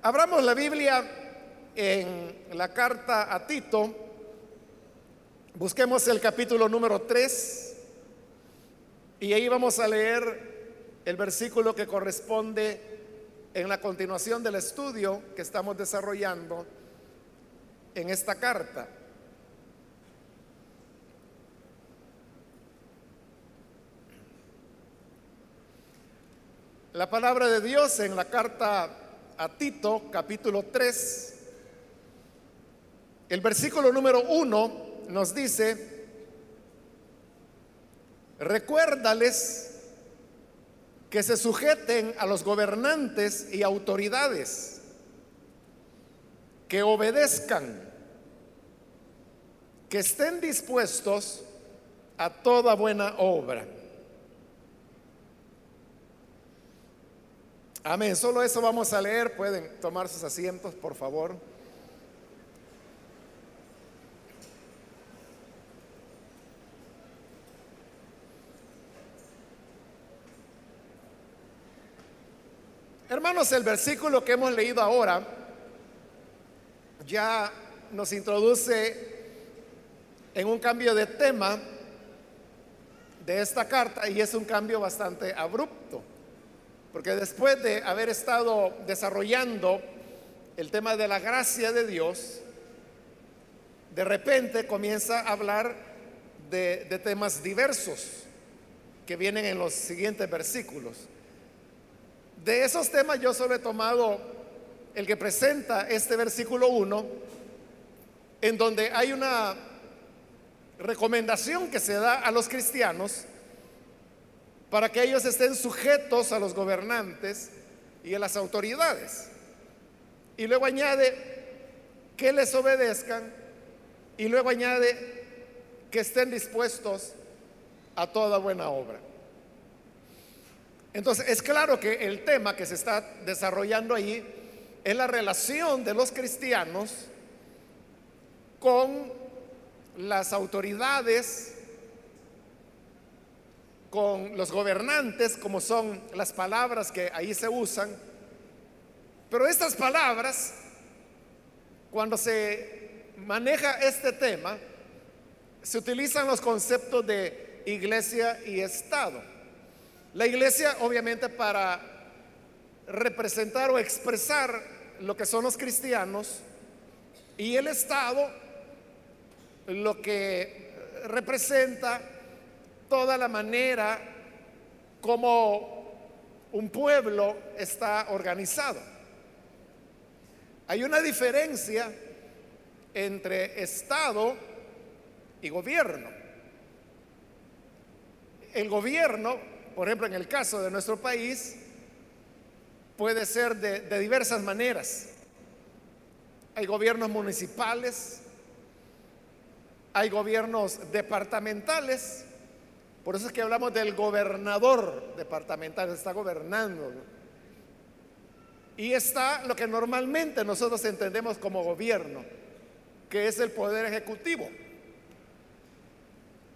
Abramos la Biblia en la carta a Tito. Busquemos el capítulo número 3 y ahí vamos a leer el versículo que corresponde en la continuación del estudio que estamos desarrollando en esta carta. La palabra de Dios en la carta a Tito, capítulo 3, el versículo número 1 nos dice, recuérdales que se sujeten a los gobernantes y autoridades, que obedezcan, que estén dispuestos a toda buena obra. Amén. Solo eso vamos a leer. Pueden tomar sus asientos, por favor. Hermanos, el versículo que hemos leído ahora ya nos introduce en un cambio de tema de esta carta y es un cambio bastante abrupto. Porque después de haber estado desarrollando el tema de la gracia de Dios, de repente comienza a hablar de, temas diversos que vienen en los siguientes versículos. De esos temas yo solo he tomado el que presenta este versículo 1, en donde hay una recomendación que se da a los cristianos para que ellos estén sujetos a los gobernantes y a las autoridades. Y luego añade que les obedezcan y luego añade que estén dispuestos a toda buena obra. Entonces, es claro que el tema que se está desarrollando ahí es la relación de los cristianos con las autoridades con los gobernantes, como son las palabras que ahí se usan. Pero estas palabras, cuando se maneja este tema, se utilizan los conceptos de iglesia y Estado. La iglesia, obviamente, para representar o expresar lo que son los cristianos, y el Estado, lo que representa toda la manera como un pueblo está organizado. Hay una diferencia entre Estado y gobierno. El gobierno, por ejemplo, en el caso de nuestro país, puede ser de, diversas maneras. Hay gobiernos municipales, hay gobiernos departamentales, por eso es que hablamos del gobernador departamental, está gobernando. Y está lo que normalmente nosotros entendemos como gobierno, que es el poder ejecutivo.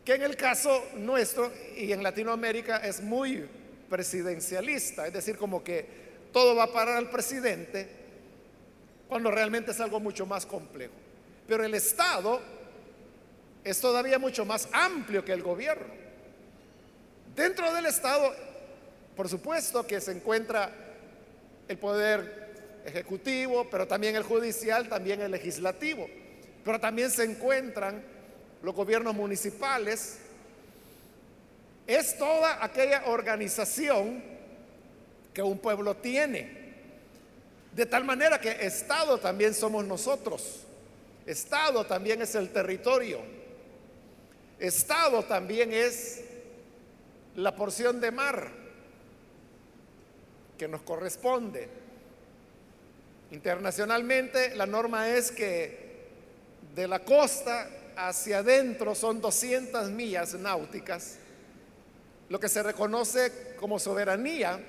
Que en el caso nuestro y en Latinoamérica es muy presidencialista, es decir, como que todo va a parar al presidente, cuando realmente es algo mucho más complejo. Pero el Estado es todavía mucho más amplio que el gobierno. Dentro del Estado, por supuesto que se encuentra el poder ejecutivo, pero también el judicial, también el legislativo, pero también se encuentran los gobiernos municipales. Es toda aquella organización que un pueblo tiene. De tal manera que Estado también somos nosotros. Estado también es el territorio. Estado también es la porción de mar que nos corresponde. Internacionalmente la norma es que de la costa hacia adentro son 200 millas náuticas, lo que se reconoce como soberanía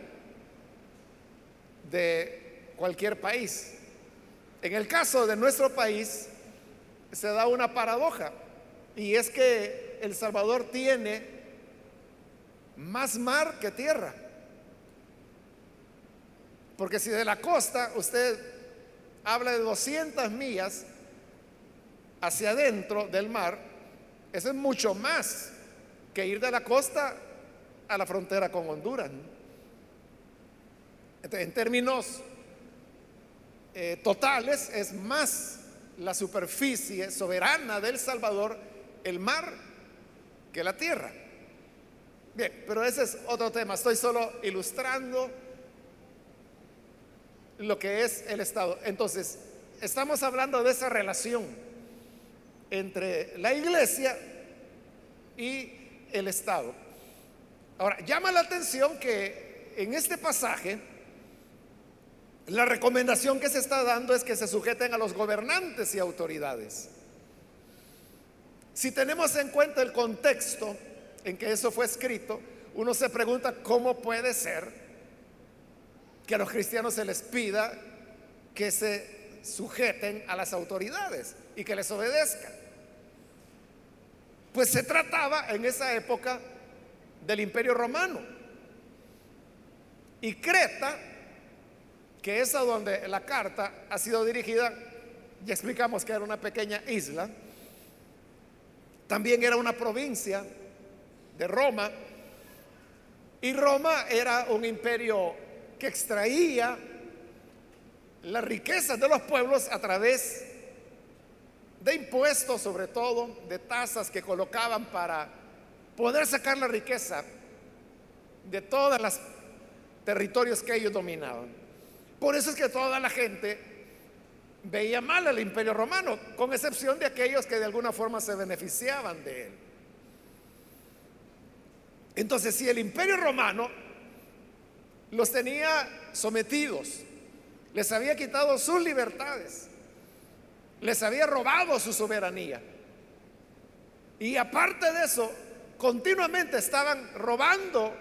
de cualquier país. En el caso de nuestro país se da una paradoja y es que El Salvador tiene más mar que tierra. Porque si de la costa usted habla de 200 millas hacia adentro del mar. Eso es mucho más que ir de la costa a la frontera con Honduras. en términos eh, totales, es más la superficie soberana del Salvador, el mar, que la tierra. Bien, pero ese es otro tema. Estoy solo ilustrando lo que es el Estado. Entonces, estamos hablando de esa relación entre la iglesia y el Estado. Ahora, llama la atención que en este pasaje la recomendación que se está dando es que se sujeten a los gobernantes y autoridades. Si tenemos en cuenta el contexto en que eso fue escrito, uno se pregunta cómo puede ser que a los cristianos se les pida que se sujeten a las autoridades y que les obedezcan. Pues se trataba en esa época del imperio romano. Y Creta, que es a donde la carta ha sido dirigida, ya explicamos que era una pequeña isla, también era una provincia de Roma, y Roma era un imperio que extraía las riquezas de los pueblos a través de impuestos, sobre todo, de tasas que colocaban para poder sacar la riqueza de todos los territorios que ellos dominaban. Por eso es que toda la gente veía mal al imperio romano, con excepción de aquellos que de alguna forma se beneficiaban de él. Entonces, si el imperio romano los tenía sometidos, les había quitado sus libertades, les había robado su soberanía, y aparte de eso, continuamente estaban robando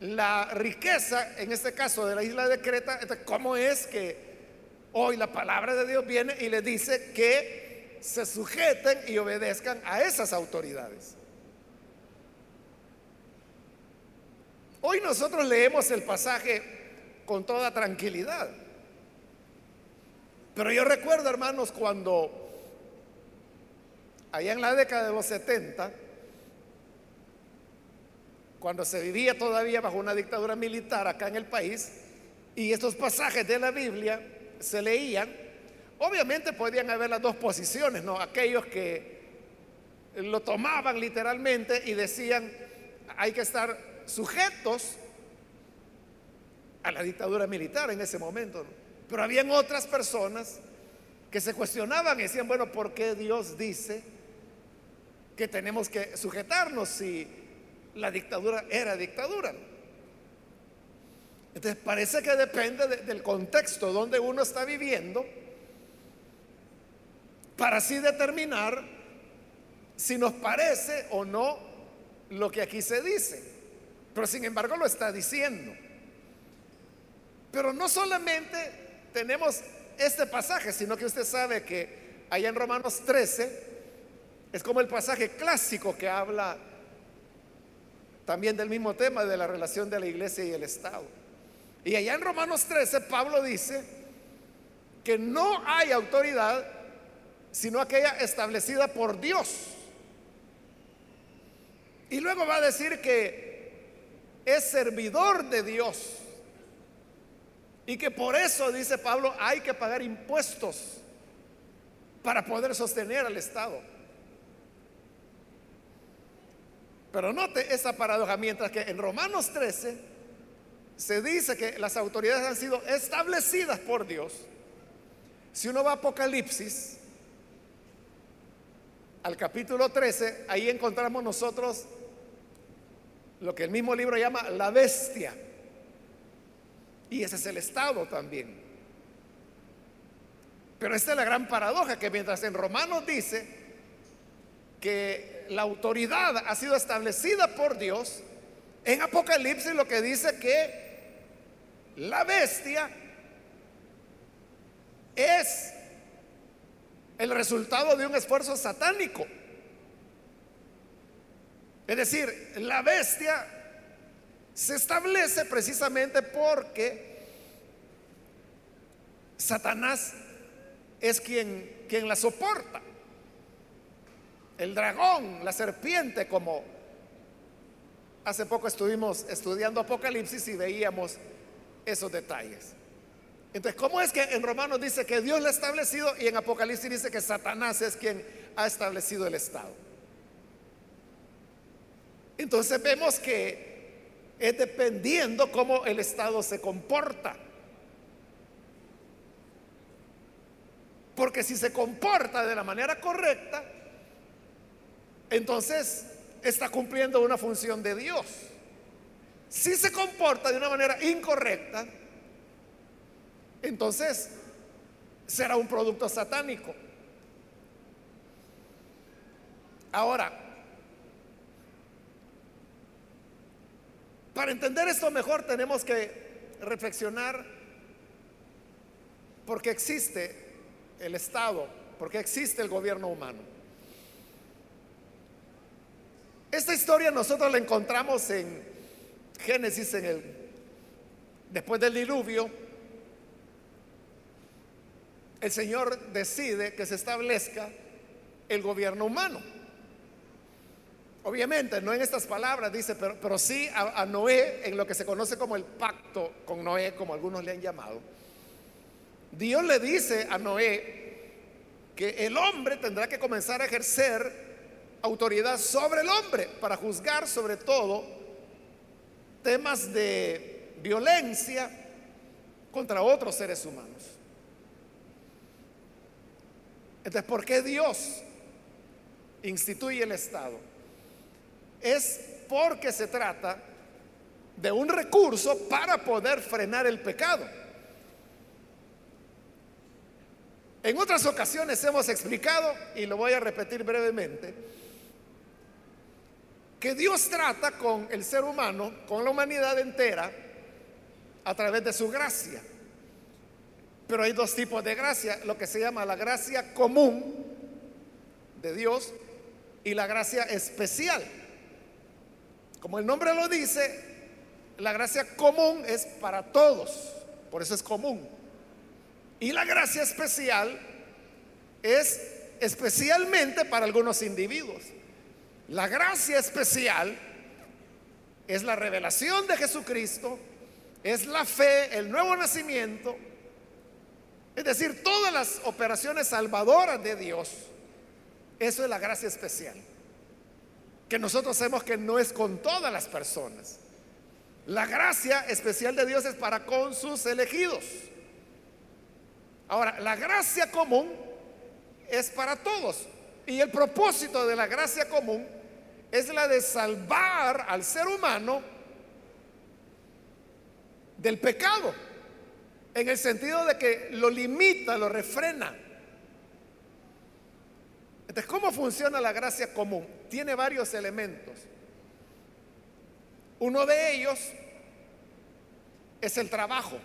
la riqueza, en este caso de la isla de Creta, ¿cómo es que hoy la palabra de Dios viene y le dice que se sujeten y obedezcan a esas autoridades? Hoy nosotros leemos el pasaje con toda tranquilidad. Pero yo recuerdo, hermanos, cuando allá en la década de los 70, cuando se vivía todavía bajo una dictadura militar acá en el país, y estos pasajes de la Biblia se leían, obviamente podían haber las dos posiciones, ¿no? Aquellos que lo tomaban literalmente y decían, hay que estar sujetos a la dictadura militar en ese momento. Pero habían otras personas que se cuestionaban y decían, bueno, ¿por qué Dios dice que tenemos que sujetarnos si la dictadura era dictadura? Entonces parece que depende del contexto donde uno está viviendo para así determinar si nos parece o no lo que aquí se dice. Pero sin embargo lo está diciendo. Pero no solamente tenemos este pasaje, sino que usted sabe que allá en Romanos 13 es como el pasaje clásico que habla también del mismo tema de la relación de la iglesia y el Estado. Y allá en Romanos 13 Pablo dice que no hay autoridad sino aquella establecida por Dios. Y luego va a decir que es servidor de Dios. Y que por eso, dice Pablo, hay que pagar impuestos para poder sostener al Estado. Pero note esa paradoja, mientras que en Romanos 13 se dice que las autoridades han sido establecidas por Dios. Si uno va a Apocalipsis, al capítulo 13, ahí encontramos nosotros lo que el mismo libro llama la bestia. Y ese es el Estado también. Pero esta es la gran paradoja, que mientras en Romanos dice que la autoridad ha sido establecida por Dios, en Apocalipsis lo que dice que la bestia es el resultado de un esfuerzo satánico. Es decir, la bestia se establece precisamente porque Satanás es quien, quien la soporta. El dragón, la serpiente, como hace poco estuvimos estudiando Apocalipsis y veíamos esos detalles. Entonces, ¿cómo es que en Romanos dice que Dios lo ha establecido y en Apocalipsis dice que Satanás es quien ha establecido el Estado? Entonces vemos que es dependiendo cómo el Estado se comporta. Porque si se comporta de la manera correcta, entonces está cumpliendo una función de Dios. Si se comporta de una manera incorrecta, entonces será un producto satánico. Ahora, para entender esto mejor tenemos que reflexionar por qué existe el Estado, porque existe el gobierno humano. Esta historia nosotros la encontramos en Génesis, en el, después del diluvio. El Señor decide que se establezca el gobierno humano. Obviamente, no en estas palabras, dice, pero, sí a, a Noé, en lo que se conoce como el pacto con Noé, como algunos le han llamado Dios le dice a Noé que el hombre tendrá que comenzar a ejercer autoridad sobre el hombre para juzgar sobre todo temas de violencia contra otros seres humanos. Entonces, ¿por qué Dios instituye el Estado? Es porque se trata de un recurso para poder frenar el pecado. En otras ocasiones hemos explicado, y lo voy a repetir brevemente, que Dios trata con el ser humano, con la humanidad entera, a través de su gracia. Pero hay dos tipos de gracia, lo que se llama la gracia común de Dios y la gracia especial. Como el nombre lo dice, la gracia común es para todos, por eso es común. Y la gracia especial es especialmente para algunos individuos. La gracia especial es la revelación de Jesucristo, es la fe, el nuevo nacimiento, es decir, todas las operaciones salvadoras de Dios. Eso es la gracia especial. Que nosotros sabemos que no es con todas las personas. La gracia especial de Dios es para con sus elegidos. Ahora, la gracia común es para todos. Y el propósito de la gracia común es la de salvar al ser humano del pecado, en el sentido de que lo limita, lo refrena. Entonces, ¿cómo funciona la gracia común? Tiene varios elementos. Uno de ellos es el trabajo.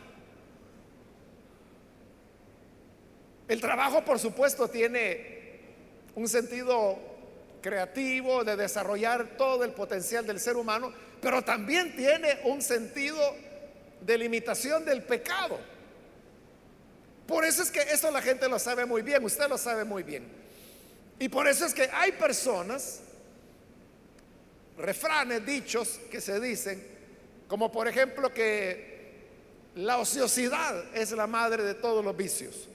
El trabajo, por supuesto, tiene un sentido creativo de desarrollar todo el potencial del ser humano, pero también tiene un sentido de limitación del pecado. Por eso es que eso la gente lo sabe muy bien, usted lo sabe muy bien. Y por eso es que hay personas, refranes, dichos que se dicen, como por ejemplo que la ociosidad es la madre de todos los vicios.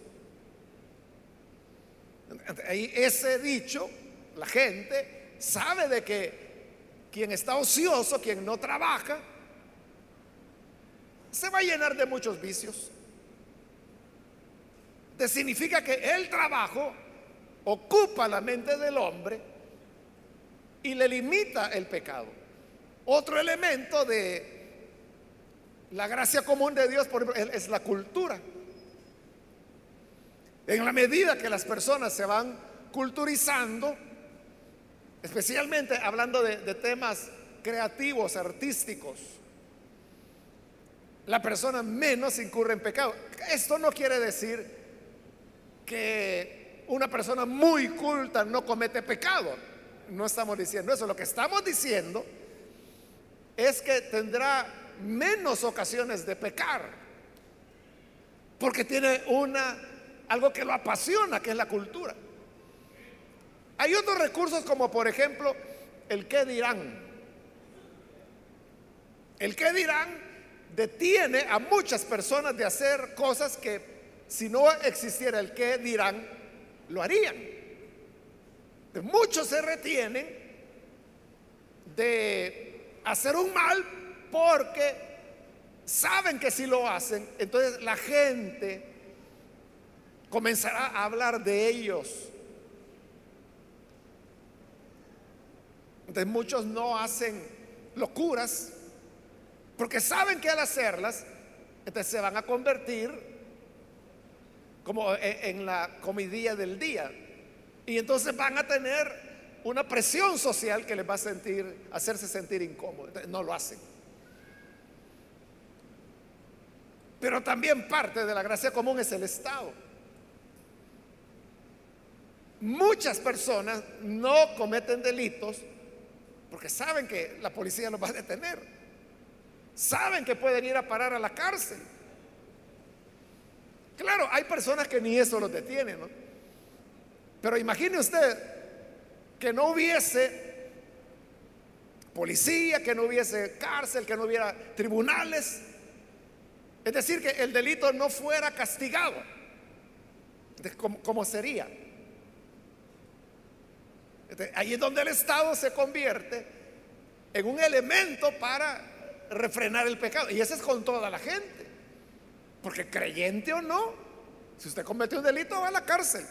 Ahí ese dicho, la gente sabe de que quien está ocioso, quien no trabaja, se va a llenar de muchos vicios. Te significa que el trabajo ocupa la mente del hombre y le limita el pecado. Otro elemento de la gracia común de Dios, por ejemplo, es la cultura. En la medida que las personas se van culturizando, especialmente hablando de, temas creativos, artísticos, la persona menos incurre en pecado. Esto no quiere decir que una persona muy culta no comete pecado. No estamos diciendo eso. Lo que estamos diciendo es que tendrá menos ocasiones de pecar porque tiene una algo que lo apasiona, que es la cultura. Hay otros recursos como por ejemplo el qué dirán. El qué dirán detiene a muchas personas de hacer cosas que si no existiera el qué dirán, lo harían. Muchos se retienen de hacer un mal porque saben que si lo hacen, entonces la gente comenzará a hablar de ellos. Entonces muchos no hacen locuras porque saben que al hacerlas, entonces se van a convertir como e, en la comidilla del día. Y entonces van a tener una presión social que les va a sentir, hacerse sentir incómodo. no lo hacen. Pero también parte de la gracia común es el Estado. Muchas personas no cometen delitos porque saben que la policía los va a detener. Saben que pueden ir a parar a la cárcel. Claro, hay personas que ni eso los detienen, ¿no? Pero imagine usted que no hubiese policía, que no hubiese cárcel, que no hubiera tribunales. Es decir, que el delito no fuera castigado. ¿Cómo, sería? ahí es donde el Estado se convierte en un elemento para refrenar el pecado. Y eso es con toda la gente. Porque creyente o no, si usted comete un delito va a la cárcel.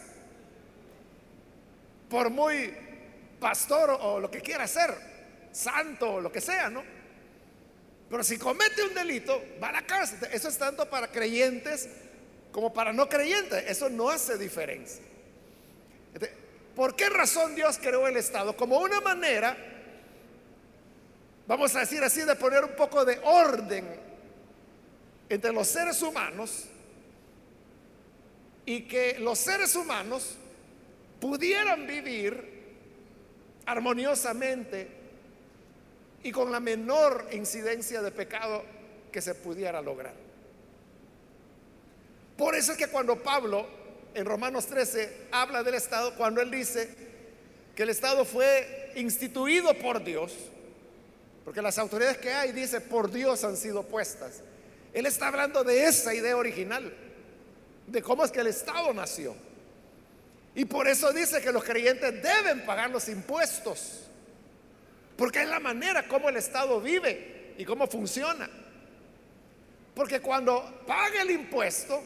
Por muy pastor o lo que quiera ser, santo o lo que sea, ¿no? Pero si comete un delito, va a la cárcel. Eso es tanto para creyentes como para no creyentes. Eso no hace diferencia. ¿Por qué razón Dios creó el Estado? Como una manera, vamos a decir así, de poner un poco de orden entre los seres humanos y que los seres humanos pudieran vivir armoniosamente y con la menor incidencia de pecado que se pudiera lograr. Por eso es que cuando Pablo en Romanos 13 habla del Estado, cuando él dice que el Estado fue instituido por Dios, porque las autoridades que hay, dice, por Dios han sido puestas. Él está hablando de esa idea original, de cómo es que el Estado nació. Y por eso dice que los creyentes deben pagar los impuestos. Porque es la manera como el Estado vive y cómo funciona. Porque cuando paga el impuesto,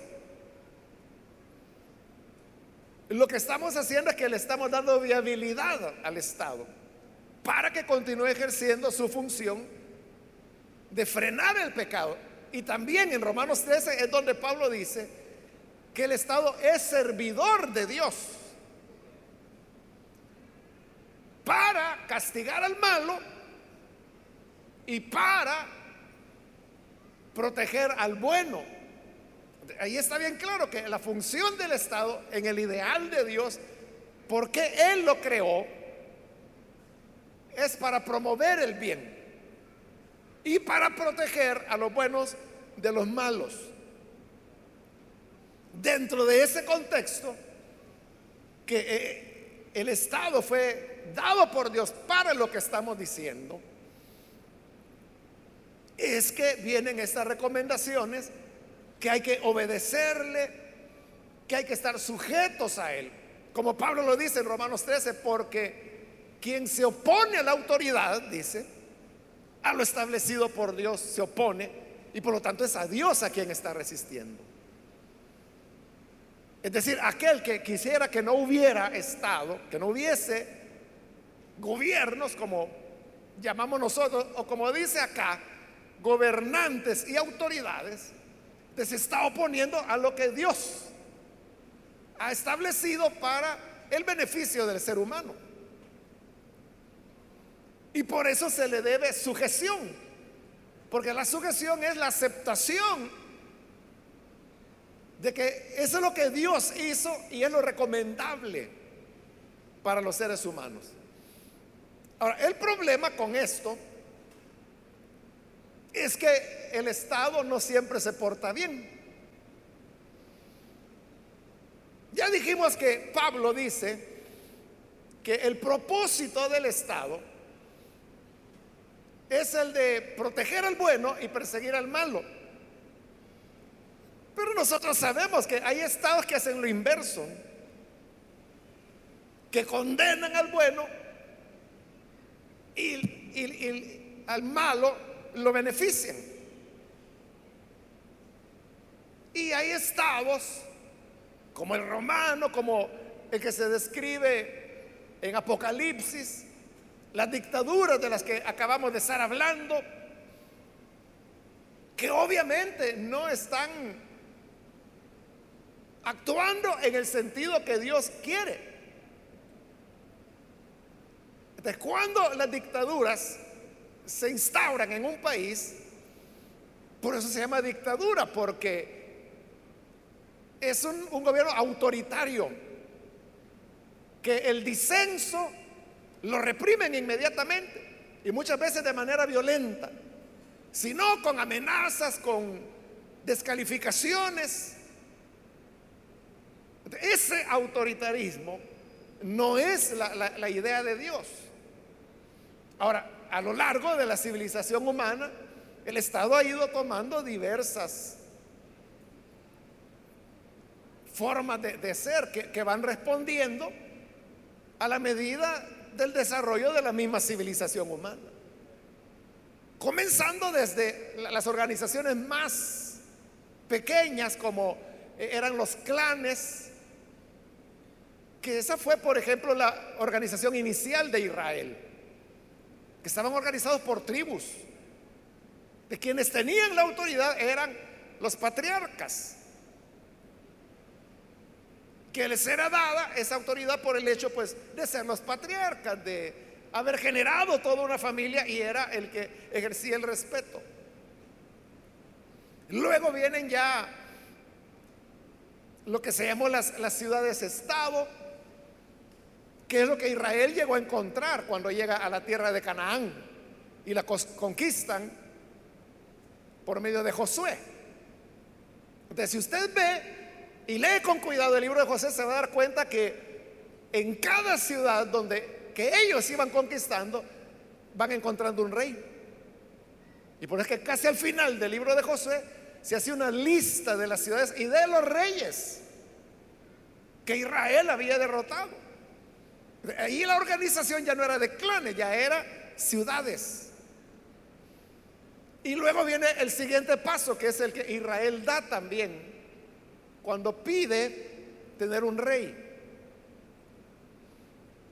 lo que estamos haciendo es que le estamos dando viabilidad al Estado para que continúe ejerciendo su función de frenar el pecado. Y también en Romanos 13 es donde Pablo dice que el Estado es servidor de Dios. para castigar al malo y para proteger al bueno. Ahí está bien claro que la función del Estado en el ideal de Dios, porque Él lo creó, es para promover el bien y para proteger a los buenos de los malos. Dentro de ese contexto, que eh, el Estado fue dado por Dios para lo que estamos diciendo, es que vienen estas recomendaciones que hay que obedecerle, que hay que estar sujetos a Él. Como Pablo lo dice en Romanos 13, porque quien se opone a la autoridad, dice, a lo establecido por Dios se opone y por lo tanto es a Dios a quien está resistiendo. Es decir, aquel que quisiera que no hubiera estado, que no hubiese gobiernos, como llamamos nosotros, o como dice acá, gobernantes y autoridades, se está oponiendo a lo que Dios ha establecido para el beneficio del ser humano. Y por eso se le debe sujeción, porque la sujeción es la aceptación de que eso es lo que Dios hizo y es lo recomendable para los seres humanos. Ahora, el problema con esto es que el Estado no siempre se porta bien. Ya dijimos que Pablo dice que el propósito del Estado es el de proteger al bueno y perseguir al malo. Pero nosotros sabemos que hay estados que hacen lo inverso, que condenan al bueno y, al malo lo benefician. Y hay estados como el romano, como el que se describe en Apocalipsis, las dictaduras de las que acabamos de estar hablando, que obviamente no están actuando en el sentido que Dios quiere. Entonces, cuando las dictaduras se instauran en un país, por eso se llama dictadura, porque es un, un gobierno autoritario, que el disenso lo reprimen inmediatamente y muchas veces de manera violenta, sino con amenazas, con descalificaciones. Ese autoritarismo no es la, idea de Dios. Ahora, a lo largo de la civilización humana, el Estado ha ido tomando diversas formas de, ser que, que van respondiendo a la medida del desarrollo de la misma civilización humana. Comenzando desde las organizaciones más pequeñas como eh, eran los clanes, que esa fue, por ejemplo, la organización inicial de Israel, que estaban organizados por tribus, de quienes tenían la autoridad eran los patriarcas que les era dada esa autoridad por el hecho pues de ser los patriarcas, de haber generado toda una familia y era el que ejercía el respeto. Luego vienen ya lo que se llamó las, las ciudades-estado, que es lo que Israel llegó a encontrar cuando llega a la tierra de Canaán y la conquistan por medio de Josué. Entonces, si usted ve y lee con cuidado el libro de José, se va a dar cuenta que en cada ciudad donde que ellos iban conquistando, van encontrando un rey. Y por eso que casi al final del libro de José se hace una lista de las ciudades y de los reyes que Israel había derrotado. Ahí la organización ya no era de clanes, ya era ciudades. Y luego viene el siguiente paso, que es el que Israel da también cuando pide tener un rey.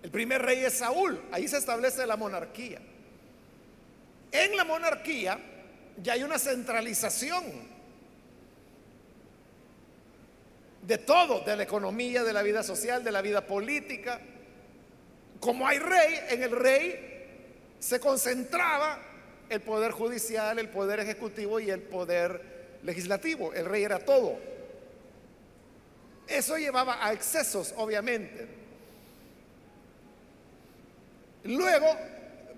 El primer rey es Saúl, ahí se establece la monarquía. En la monarquía ya hay una centralización de todo, de la economía, de la vida social, de la vida política. Como hay rey, en el rey se concentraba el poder judicial, el poder ejecutivo y el poder legislativo. El rey era todo. Eso llevaba a excesos, obviamente. Luego,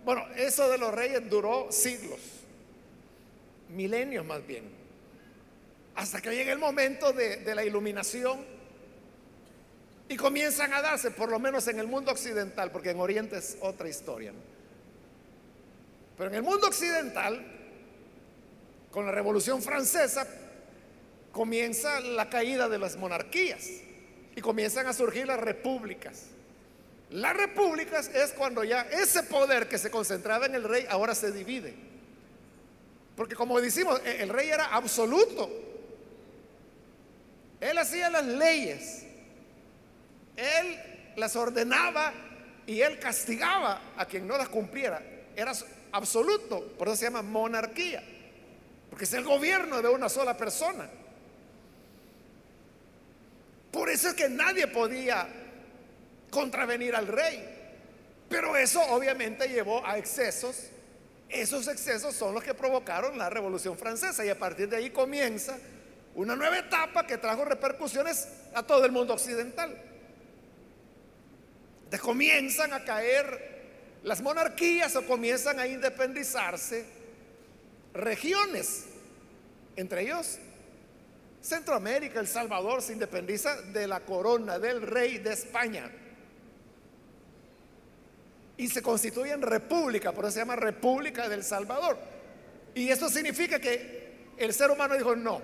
bueno, eso de los reyes duró siglos, milenios más bien, hasta que llega el momento de, la iluminación y comienzan a darse, por lo menos en el mundo occidental, porque en Oriente es otra historia. Pero en el mundo occidental, con la Revolución Francesa, comienza la caída de las monarquías y comienzan a surgir las repúblicas. Las repúblicas es cuando ya ese poder que se concentraba en el rey ahora se divide. Porque como decimos, e-, el rey era absoluto. Él hacía las leyes. Él las ordenaba y él castigaba a quien no las cumpliera. Era absoluto, por eso se llama monarquía. Porque es el gobierno de una sola persona. Por eso es que nadie podía contravenir al rey. Pero eso obviamente llevó a excesos. Esos excesos son los que provocaron la Revolución Francesa y a partir de ahí comienza una nueva etapa que trajo repercusiones a todo el mundo occidental. De comienzan a caer las monarquías o comienzan a independizarse regiones, entre ellos Centroamérica, El Salvador se independiza de la corona del rey de España. Y se constituye en república, por eso se llama República del Salvador. Y eso significa que el ser humano dijo, no,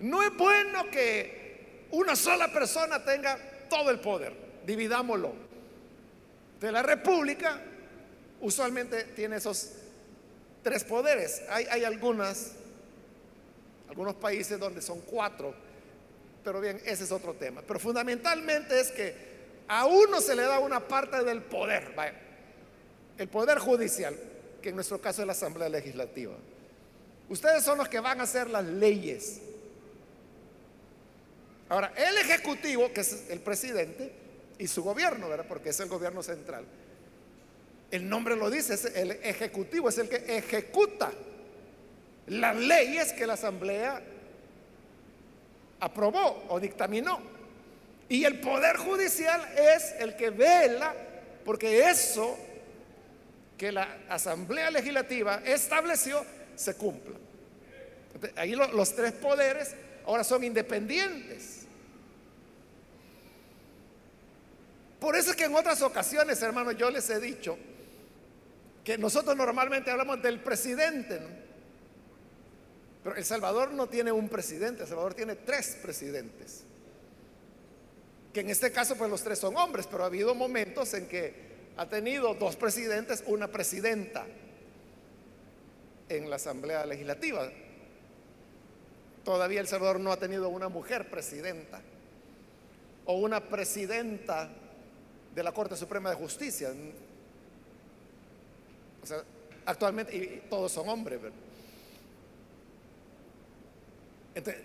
no es bueno que una sola persona tenga todo el poder, dividámoslo. De la república usualmente tiene esos tres poderes. Hay, hay algunas algunos países donde son cuatro, pero bien, ese es otro tema. Pero fundamentalmente es que a uno se le da una parte del poder, el poder judicial, que en nuestro caso es la Asamblea Legislativa. Ustedes son los que van a hacer las leyes. Ahora, el Ejecutivo, que es el presidente, y su gobierno, ¿verdad? Porque es el gobierno central. El nombre lo dice, es el Ejecutivo, es el que ejecuta las leyes que la Asamblea aprobó o dictaminó. Y el Poder Judicial es el que vela porque eso que la Asamblea Legislativa estableció se cumpla. Ahí los tres poderes ahora son independientes. Por eso es que en otras ocasiones, hermanos, yo les he dicho que nosotros normalmente hablamos del presidente. ¿no? Pero El Salvador no tiene un presidente, El Salvador tiene tres presidentes. Que en este caso pues los tres son hombres, pero ha habido momentos en que ha tenido dos presidentes, una presidenta en la Asamblea Legislativa. Todavía El Salvador no ha tenido una mujer presidenta o una presidenta de la Corte Suprema de Justicia. O sea, actualmente y todos son hombres. ¿verdad?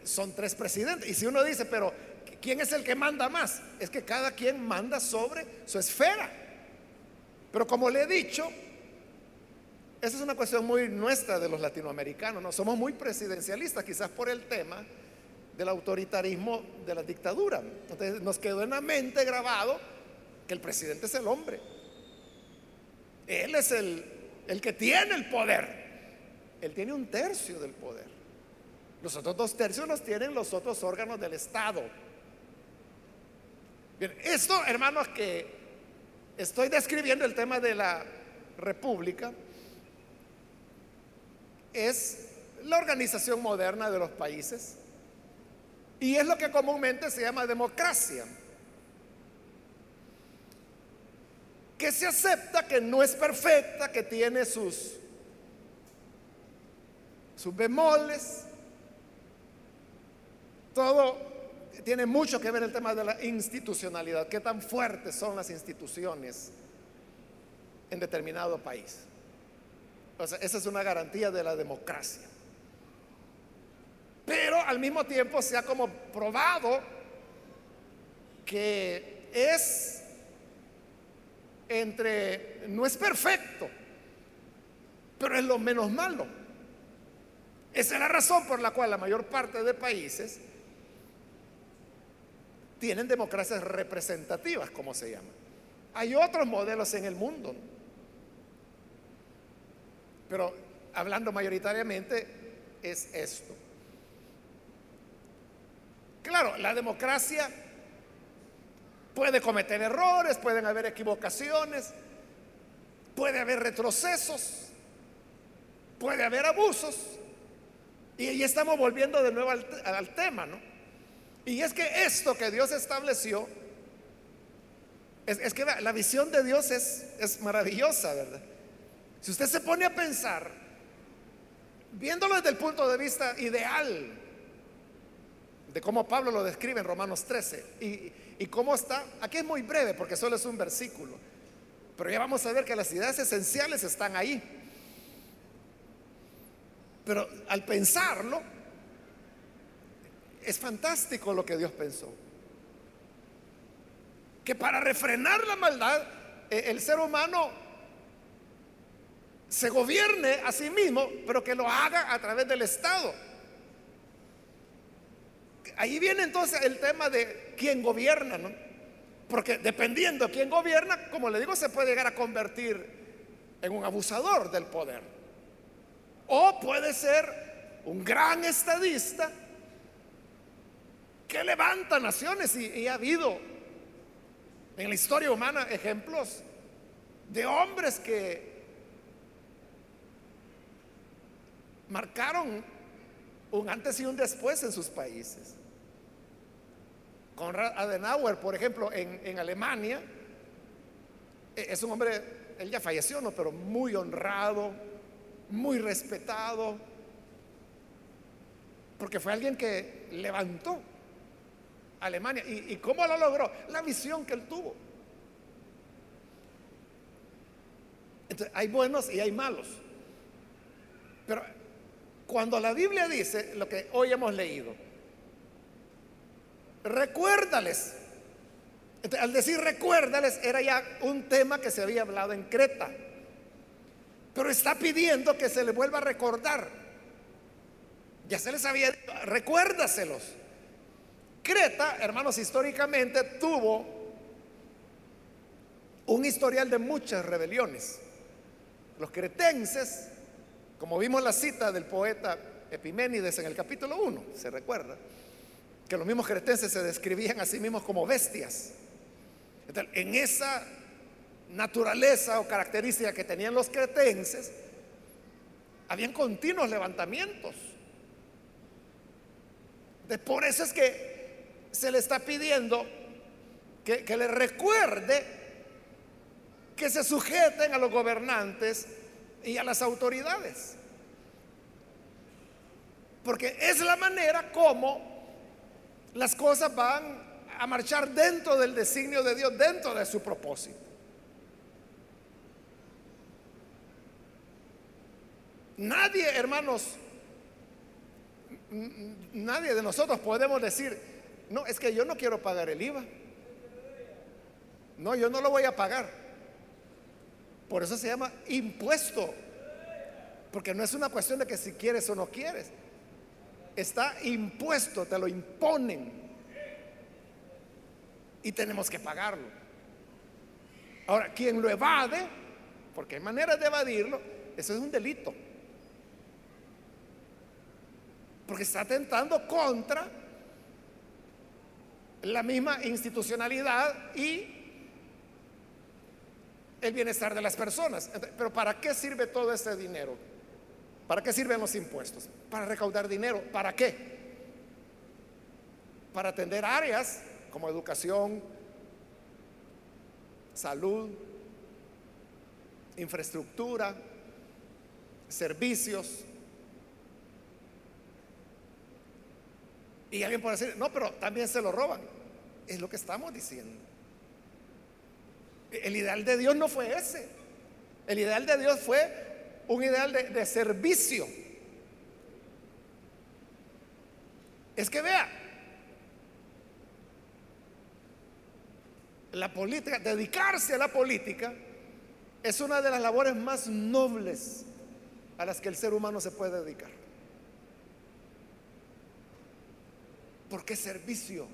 Son tres presidentes. Y si uno dice, pero ¿quién es el que manda más? Es que cada quien manda sobre su esfera. Pero como le he dicho, esa es una cuestión muy nuestra de los latinoamericanos. No somos muy presidencialistas, quizás por el tema del autoritarismo de la dictadura. Entonces nos quedó en la mente grabado que el presidente es el hombre. Él es el, el que tiene el poder. Él tiene un tercio del poder. Los otros dos tercios los tienen los otros órganos del Estado. Bien, esto, hermanos, que estoy describiendo el tema de la República, es la organización moderna de los países y es lo que comúnmente se llama democracia. Que se acepta que no es perfecta, que tiene sus, sus bemoles, todo tiene mucho que ver el tema de la institucionalidad, qué tan fuertes son las instituciones en determinado país. O sea, esa es una garantía de la democracia. Pero al mismo tiempo se ha como probado que es entre, no es perfecto, pero es lo menos malo. Esa es la razón por la cual la mayor parte de países tienen democracias representativas, como se llama. Hay otros modelos en el mundo, pero hablando mayoritariamente es esto. Claro, la democracia puede cometer errores, pueden haber equivocaciones, puede haber retrocesos, puede haber abusos. Y ahí estamos volviendo de nuevo al, al tema, ¿no? Y es que esto que Dios estableció, es, que la, visión de Dios es, es maravillosa, ¿verdad? Si usted se pone a pensar, viéndolo desde el punto de vista ideal, de cómo Pablo lo describe en Romanos 13, y, y cómo está, aquí es muy breve porque solo es un versículo, pero ya vamos a ver que las ideas esenciales están ahí. Pero al pensarlo, es fantástico lo que Dios pensó. Que para refrenar la maldad, eh, el ser humano se gobierne a sí mismo, pero que lo haga a través del Estado. Ahí viene entonces el tema de quién gobierna, ¿no? Porque dependiendo de quién gobierna, como le digo, se puede llegar a convertir en un abusador del poder. O puede ser un gran estadista que levanta naciones y, ha habido en la historia humana ejemplos de hombres que marcaron un antes y un después en sus países. Konrad Adenauer, por ejemplo, en, Alemania, e, es un hombre, él ya falleció, ¿no? Pero muy honrado, muy respetado, porque fue alguien que levantó Alemania. ¿Y, ¿Y cómo lo logró? La visión que él tuvo. Entonces, hay buenos y hay malos. Pero cuando la Biblia dice lo que hoy hemos leído, recuérdales. al decir recuérdales era ya un tema que se había hablado en Creta. Pero está pidiendo que se le vuelva a recordar. Ya se les había dicho, recuérdaselos. Creta, hermanos, históricamente tuvo un historial de muchas rebeliones. Los cretenses como vimos la cita del poeta Epiménides en el capítulo 1, se recuerda, que los mismos cretenses se describían a sí mismos como bestias. en esa naturaleza o característica que tenían los cretenses, habían continuos levantamientos. por eso es que se le está pidiendo que, que le recuerde que se sujeten a los gobernantes y a las autoridades. Porque es la manera como las cosas van a marchar dentro del designio de Dios, dentro de su propósito. Nadie, hermanos, nadie de nosotros podemos decir, no, es que yo no quiero pagar el IVA. No, yo no lo voy a pagar. Por eso se llama impuesto. Porque no es una cuestión de que si quieres o no quieres. Está impuesto, te lo imponen. Y tenemos que pagarlo. Ahora, quien lo evade, porque hay maneras de evadirlo, eso es un delito. Porque está atentando contra la misma institucionalidad y el bienestar de las personas. Pero ¿para qué sirve todo ese dinero? ¿Para qué sirven los impuestos? Para recaudar dinero. ¿Para qué? Para atender áreas como educación, salud, infraestructura, servicios. Y alguien puede decir, no, pero también se lo roban. Es lo que estamos diciendo. El ideal de Dios no fue ese. El ideal de Dios fue un ideal de, servicio. Es que vea, la política, dedicarse a la política es una de las labores más nobles a las que el ser humano se puede dedicar. Porque servicio.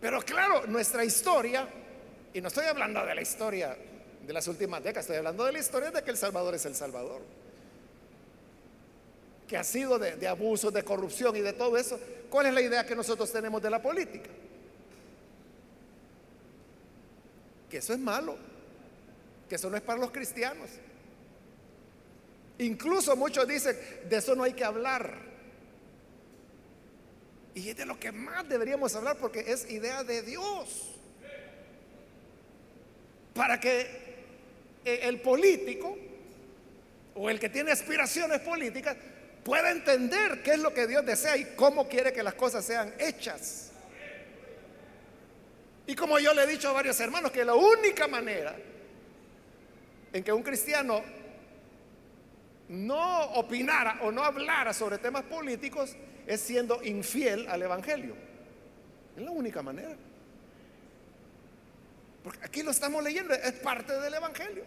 Pero claro, nuestra historia, y no estoy hablando de la historia de las últimas décadas, estoy hablando de la historia de que El Salvador es El Salvador. Que ha sido de, de abusos, de corrupción y de todo eso. ¿Cuál es la idea que nosotros tenemos de la política? Que eso es malo, que eso no es para los cristianos. Incluso muchos dicen, de eso no hay que hablar. Y es de lo que más deberíamos hablar porque es idea de Dios. Para que el político o el que tiene aspiraciones políticas pueda entender qué es lo que Dios desea y cómo quiere que las cosas sean hechas. Y como yo le he dicho a varios hermanos que la única manera en que un cristiano no opinara o no hablara sobre temas políticos es siendo infiel al Evangelio. Es la única manera. Porque aquí lo estamos leyendo, es parte del Evangelio.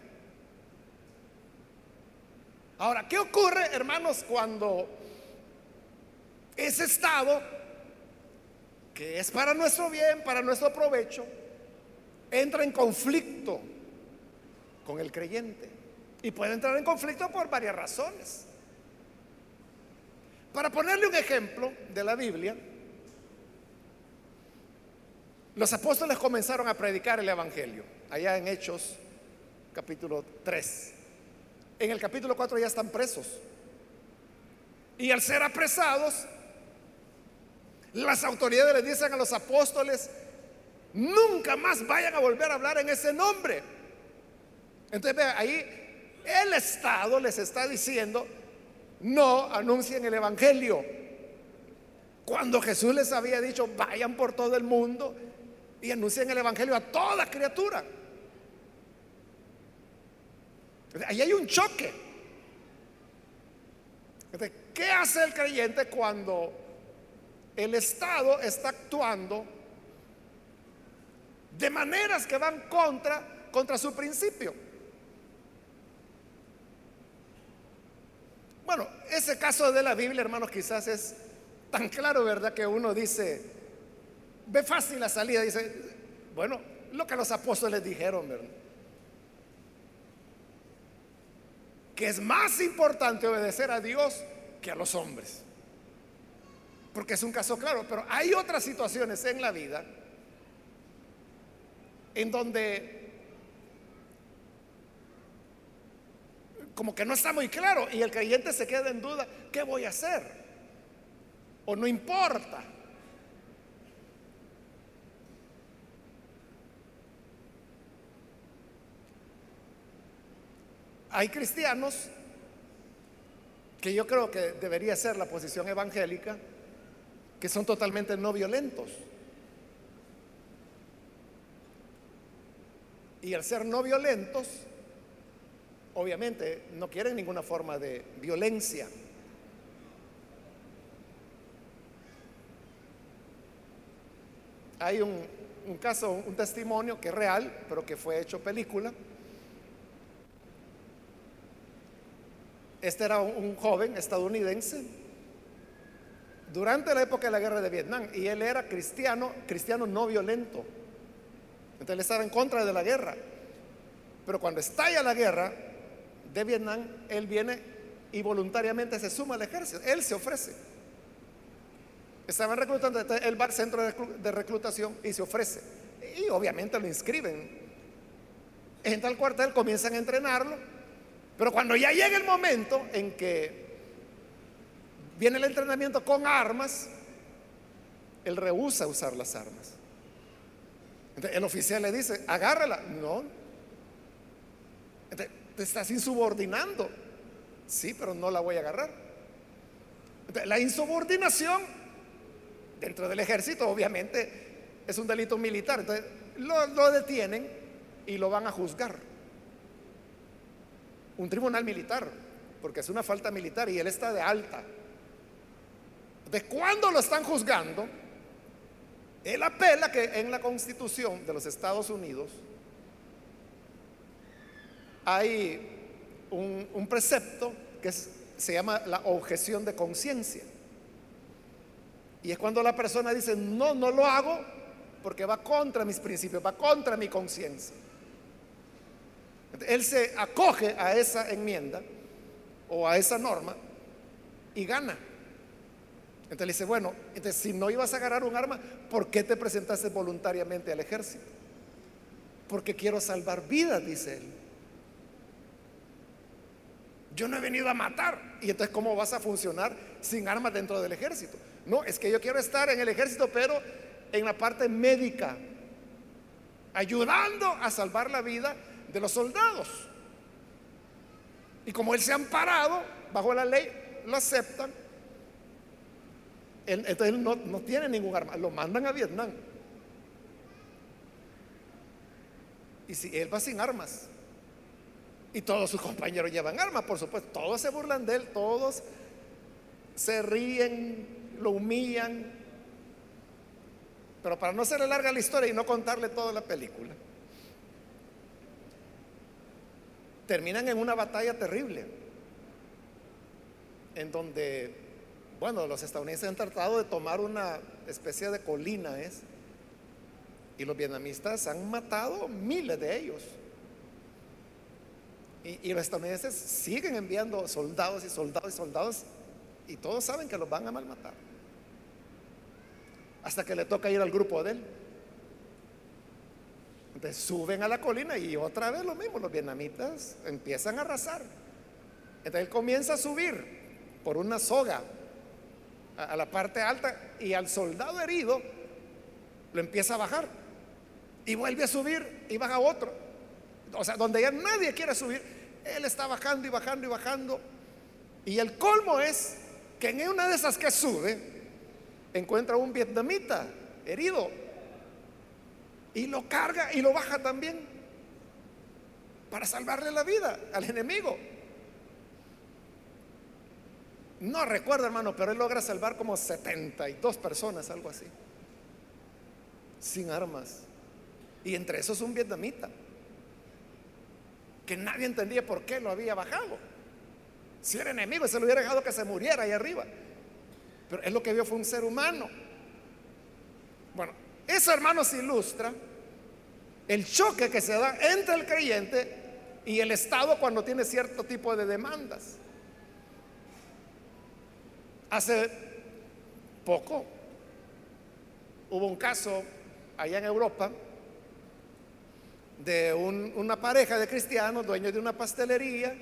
Ahora, ¿qué ocurre, hermanos, cuando ese estado, que es para nuestro bien, para nuestro provecho, entra en conflicto con el creyente? Y puede entrar en conflicto por varias razones. Para ponerle un ejemplo de la Biblia, los apóstoles comenzaron a predicar el Evangelio, allá en Hechos capítulo 3. En el capítulo 4 ya están presos. Y al ser apresados, las autoridades les dicen a los apóstoles, nunca más vayan a volver a hablar en ese nombre. Entonces, ahí el Estado les está diciendo, no anuncien el Evangelio. Cuando Jesús les había dicho, vayan por todo el mundo y anuncien el Evangelio a toda criatura. Ahí hay un choque. ¿Qué hace el creyente cuando el Estado está actuando de maneras que van contra, contra su principio? Bueno, ese caso de la Biblia, hermanos, quizás es tan claro, ¿verdad? Que uno dice, ve fácil la salida, dice, bueno, lo que los apóstoles dijeron, ¿verdad? Que es más importante obedecer a Dios que a los hombres. Porque es un caso claro, pero hay otras situaciones en la vida en donde como que no está muy claro y el creyente se queda en duda, ¿qué voy a hacer? O no importa. Hay cristianos que yo creo que debería ser la posición evangélica, que son totalmente no violentos. Y al ser no violentos, obviamente no quieren ninguna forma de violencia. Hay un, un caso, un testimonio que es real, pero que fue hecho película Este era un joven estadounidense durante la época de la guerra de Vietnam y él era cristiano, cristiano no violento. Entonces él estaba en contra de la guerra. Pero cuando estalla la guerra de Vietnam, él viene y voluntariamente se suma al ejército. Él se ofrece. Estaban reclutando, él va al centro de reclutación y se ofrece. Y obviamente lo inscriben. En tal cuartel comienzan a entrenarlo pero cuando ya llega el momento en que viene el entrenamiento con armas, él rehúsa usar las armas. el oficial le dice, agárrala. No. Te estás insubordinando. Sí, pero no la voy a agarrar. la insubordinación dentro del ejército obviamente es un delito militar. Entonces lo detienen y lo van a juzgar un tribunal militar, porque es una falta militar y él está de alta. ¿De cuándo lo están juzgando? Él apela que en la constitución de los Estados Unidos hay un, precepto que se llama la objeción de conciencia. Y es cuando la persona dice, no, no lo hago porque va contra mis principios, va contra mi conciencia. Él se acoge a esa enmienda o a esa norma y gana. Entonces le dice, bueno, entonces si no ibas a agarrar un arma, ¿por qué te presentaste voluntariamente al ejército? Porque quiero salvar vidas, dice él. Yo no he venido a matar. Y entonces, ¿cómo vas a funcionar sin armas dentro del ejército? No, es que yo quiero estar en el ejército, pero en la parte médica, ayudando a salvar la vida de los soldados. Y como él se ha amparado bajo la ley, lo aceptan. entonces él no, no tiene ningún arma, lo mandan a Vietnam. Y si él va sin armas, y todos sus compañeros llevan armas, por supuesto, todos se burlan de él, todos se ríen, lo humillan. Pero para no hacerle larga la historia y no contarle toda la película, terminan en una batalla terrible, en donde, bueno, los estadounidenses han tratado de tomar una especie de colina, ¿es? Y los vietnamistas han matado miles de ellos. Y, los estadounidenses siguen enviando soldados y soldados y soldados Y todos saben que los van a malmatar. Hasta que le toca ir al grupo de él. Entonces suben a la colina y otra vez lo mismo, los vietnamitas empiezan a arrasar. Entonces él comienza a subir por una soga a, la parte alta y al soldado herido lo empieza a bajar y vuelve a subir y baja otro. O sea, donde ya nadie quiere subir, él está bajando y bajando y bajando. Y el colmo es que en una de esas que sube, encuentra un vietnamita herido y lo carga y lo baja también para salvarle la vida al enemigo. No recuerdo, hermano, pero él logra salvar como 72 personas, algo así. Sin armas. Y entre esos un vietnamita. Que nadie entendía por qué lo había bajado. Si era enemigo, se lo hubiera dejado que se muriera ahí arriba. Pero es lo que vio fue un ser humano. Bueno, eso, hermanos, ilustra el choque que se da entre el creyente y el Estado cuando tiene cierto tipo de demandas. Hace poco hubo un caso allá en Europa de una pareja de cristianos, dueños de una pastelería,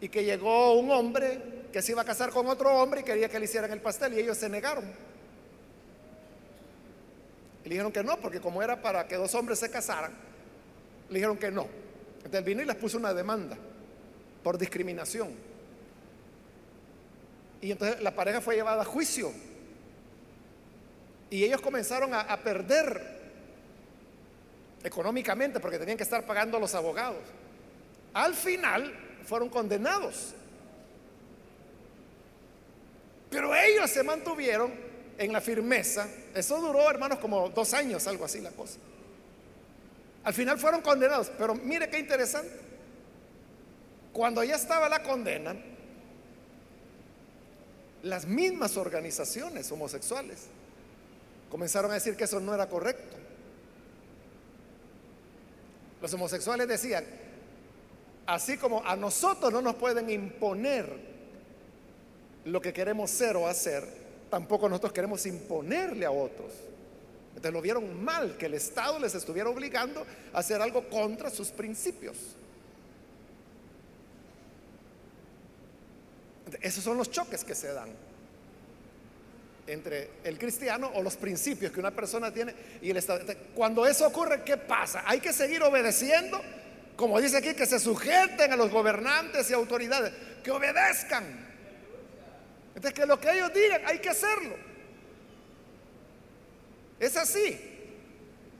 y que llegó un hombre que se iba a casar con otro hombre y quería que le hicieran el pastel y ellos se negaron. Y le dijeron que no, porque como era para que dos hombres se casaran, le dijeron que no. Entonces vino y les puso una demanda por discriminación. Y entonces la pareja fue llevada a juicio. Y ellos comenzaron a perder económicamente porque tenían que estar pagando a los abogados. Al final fueron condenados. Pero ellos se mantuvieron en la firmeza. Eso duró, hermanos, como dos años, algo así la cosa. Al final fueron condenados. Pero mire qué interesante. Cuando ya estaba la condena, las mismas organizaciones homosexuales comenzaron a decir que eso no era correcto. Los homosexuales decían, así como a nosotros no nos pueden imponer lo que queremos ser o hacer, tampoco nosotros queremos imponerle a otros. Entonces lo vieron mal que el Estado les estuviera obligando a hacer algo contra sus principios. Esos son los choques que se dan entre el cristiano o los principios que una persona tiene y el Estado. Cuando eso ocurre, ¿qué pasa? Hay que seguir obedeciendo, como dice aquí, que se sujeten a los gobernantes y autoridades, que obedezcan. Entonces, que lo que ellos digan hay que hacerlo. Es así.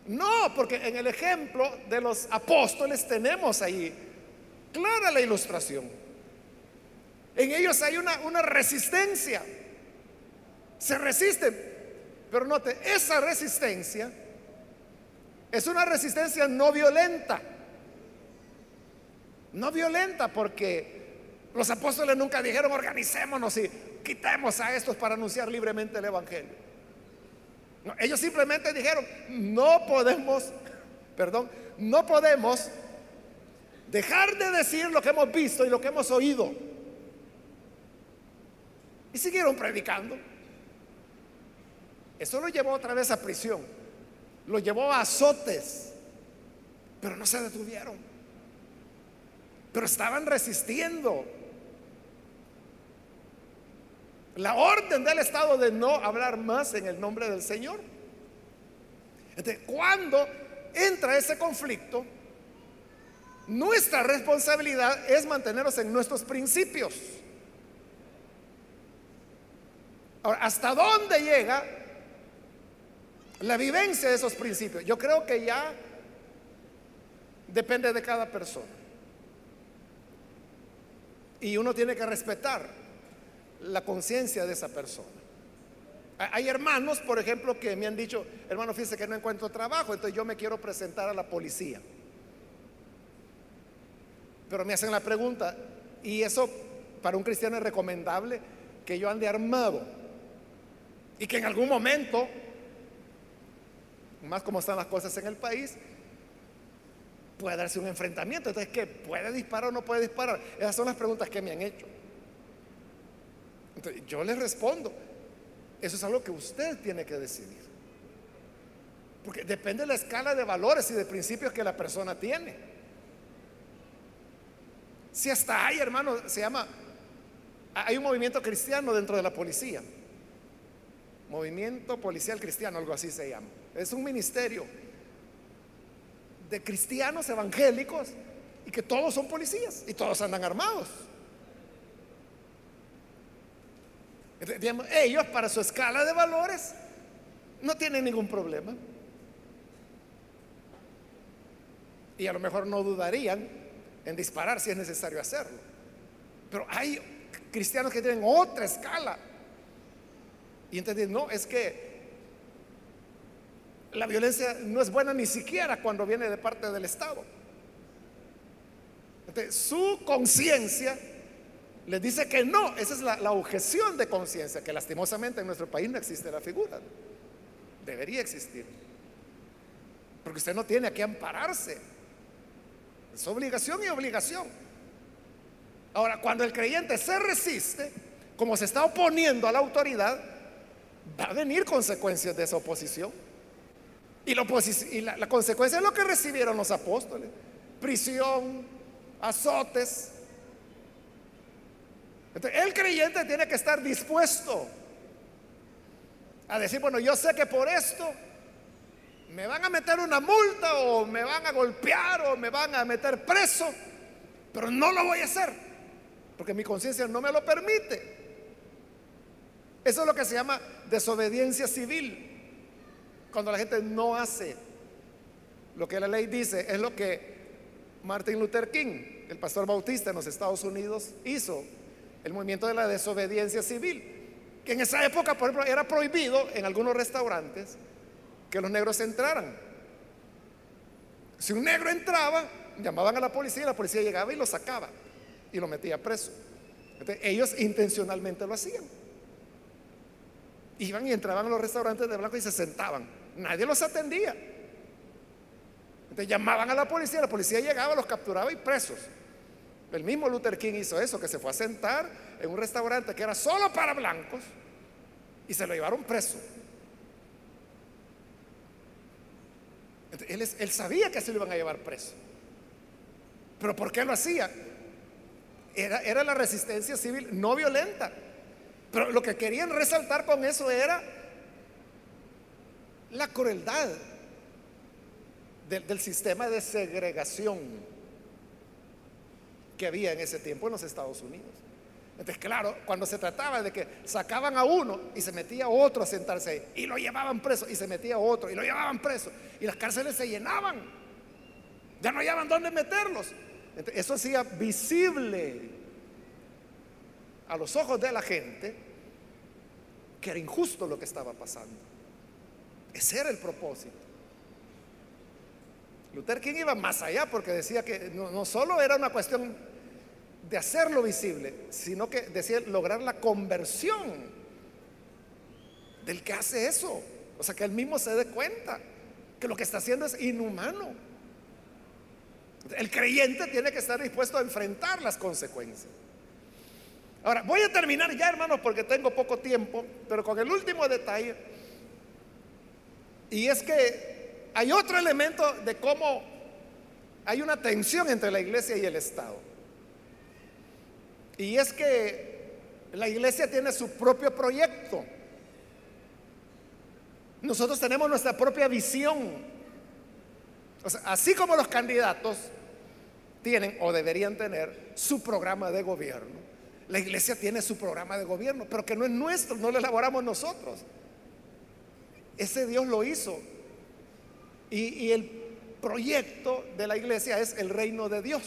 No, porque en el ejemplo de los apóstoles tenemos ahí clara la ilustración. En ellos hay una, una resistencia. Se resisten. Pero note, esa resistencia es una resistencia no violenta. No violenta porque los apóstoles nunca dijeron organicémonos y quitemos a estos para anunciar libremente el Evangelio. ellos simplemente dijeron, no podemos, perdón, no podemos dejar de decir lo que hemos visto y lo que hemos oído. Y siguieron predicando. Eso lo llevó otra vez a prisión. Lo llevó a azotes. Pero no se detuvieron. Pero estaban resistiendo la orden del Estado de no hablar más en el nombre del Señor. Entonces, cuando entra ese conflicto, nuestra responsabilidad es mantenernos en nuestros principios. Ahora, ¿hasta dónde llega la vivencia de esos principios? Yo creo que ya depende de cada persona. Y uno tiene que respetar la conciencia de esa persona. Hay hermanos, por ejemplo, que me han dicho, hermano, fíjese que no encuentro trabajo, entonces yo me quiero presentar a la policía. Pero me hacen la pregunta, ¿y eso para un cristiano es recomendable que yo ande armado? Y que en algún momento, más como están las cosas en el país, pueda darse un enfrentamiento. Entonces, ¿qué? ¿Puede disparar o no puede disparar? Esas son las preguntas que me han hecho. Entonces, yo le respondo, eso es algo que usted tiene que decidir. Porque depende de la escala de valores y de principios que la persona tiene. Si hasta hay, hermano, se llama, hay un movimiento cristiano dentro de la policía. Movimiento Policial Cristiano, algo así se llama. Es un ministerio de cristianos evangélicos y que todos son policías y todos andan armados. ellos para su escala de valores no tienen ningún problema. Y a lo mejor no dudarían en disparar si es necesario hacerlo. Pero hay cristianos que tienen otra escala. Y entendí, no, es que la violencia no es buena ni siquiera cuando viene de parte del Estado. su conciencia les dice que no, esa es la, la objeción de conciencia, que lastimosamente en nuestro país no existe la figura. Debería existir. Porque usted no tiene a qué ampararse. Es obligación y obligación. Ahora, cuando el creyente se resiste, como se está oponiendo a la autoridad, va a venir consecuencias de esa oposición. Y, la, consecuencia es lo que recibieron los apóstoles. Prisión, azotes. el creyente tiene que estar dispuesto a decir, bueno, yo sé que por esto me van a meter una multa o me van a golpear o me van a meter preso, pero no lo voy a hacer, porque mi conciencia no me lo permite. Eso es lo que se llama desobediencia civil, cuando la gente no hace lo que la ley dice, es lo que Martin Luther King, el pastor bautista en los Estados Unidos, hizo, el movimiento de la desobediencia civil, que en esa época, por ejemplo, era prohibido en algunos restaurantes que los negros entraran. Si un negro entraba, llamaban a la policía y la policía llegaba y lo sacaba y lo metía preso. ellos intencionalmente lo hacían. Iban y entraban a los restaurantes de blanco y se sentaban. Nadie los atendía. Entonces llamaban a la policía, la policía llegaba, los capturaba y presos. El mismo Luther King hizo eso, que se fue a sentar en un restaurante que era solo para blancos y se lo llevaron preso. Él, sabía que se lo iban a llevar preso. Pero ¿por qué lo hacía? Era, era la resistencia civil no violenta. Pero lo que querían resaltar con eso era la crueldad del, sistema de segregación que había en ese tiempo en los Estados Unidos. Entonces, claro, cuando se trataba de que sacaban a uno y se metía otro a sentarse ahí, y lo llevaban preso, y se metía otro, y lo llevaban preso, y las cárceles se llenaban, ya no hallaban dónde meterlos. eso hacía visible a los ojos de la gente que era injusto lo que estaba pasando. Ese era el propósito. Luther King iba más allá porque decía que no, no solo era una cuestión de hacerlo visible, sino que decía lograr la conversión del que hace eso. O sea, que él mismo se dé cuenta que lo que está haciendo es inhumano. El creyente tiene que estar dispuesto a enfrentar las consecuencias. Ahora, voy a terminar ya, hermanos, porque tengo poco tiempo, pero con el último detalle. Y es que hay otro elemento de cómo hay una tensión entre la iglesia y el Estado. Y es que la iglesia tiene su propio proyecto. Nosotros tenemos nuestra propia visión. así como los candidatos tienen o deberían tener su programa de gobierno, la iglesia tiene su programa de gobierno, pero que no es nuestro, no lo elaboramos nosotros. Ese Dios lo hizo. y el proyecto de la iglesia es el reino de Dios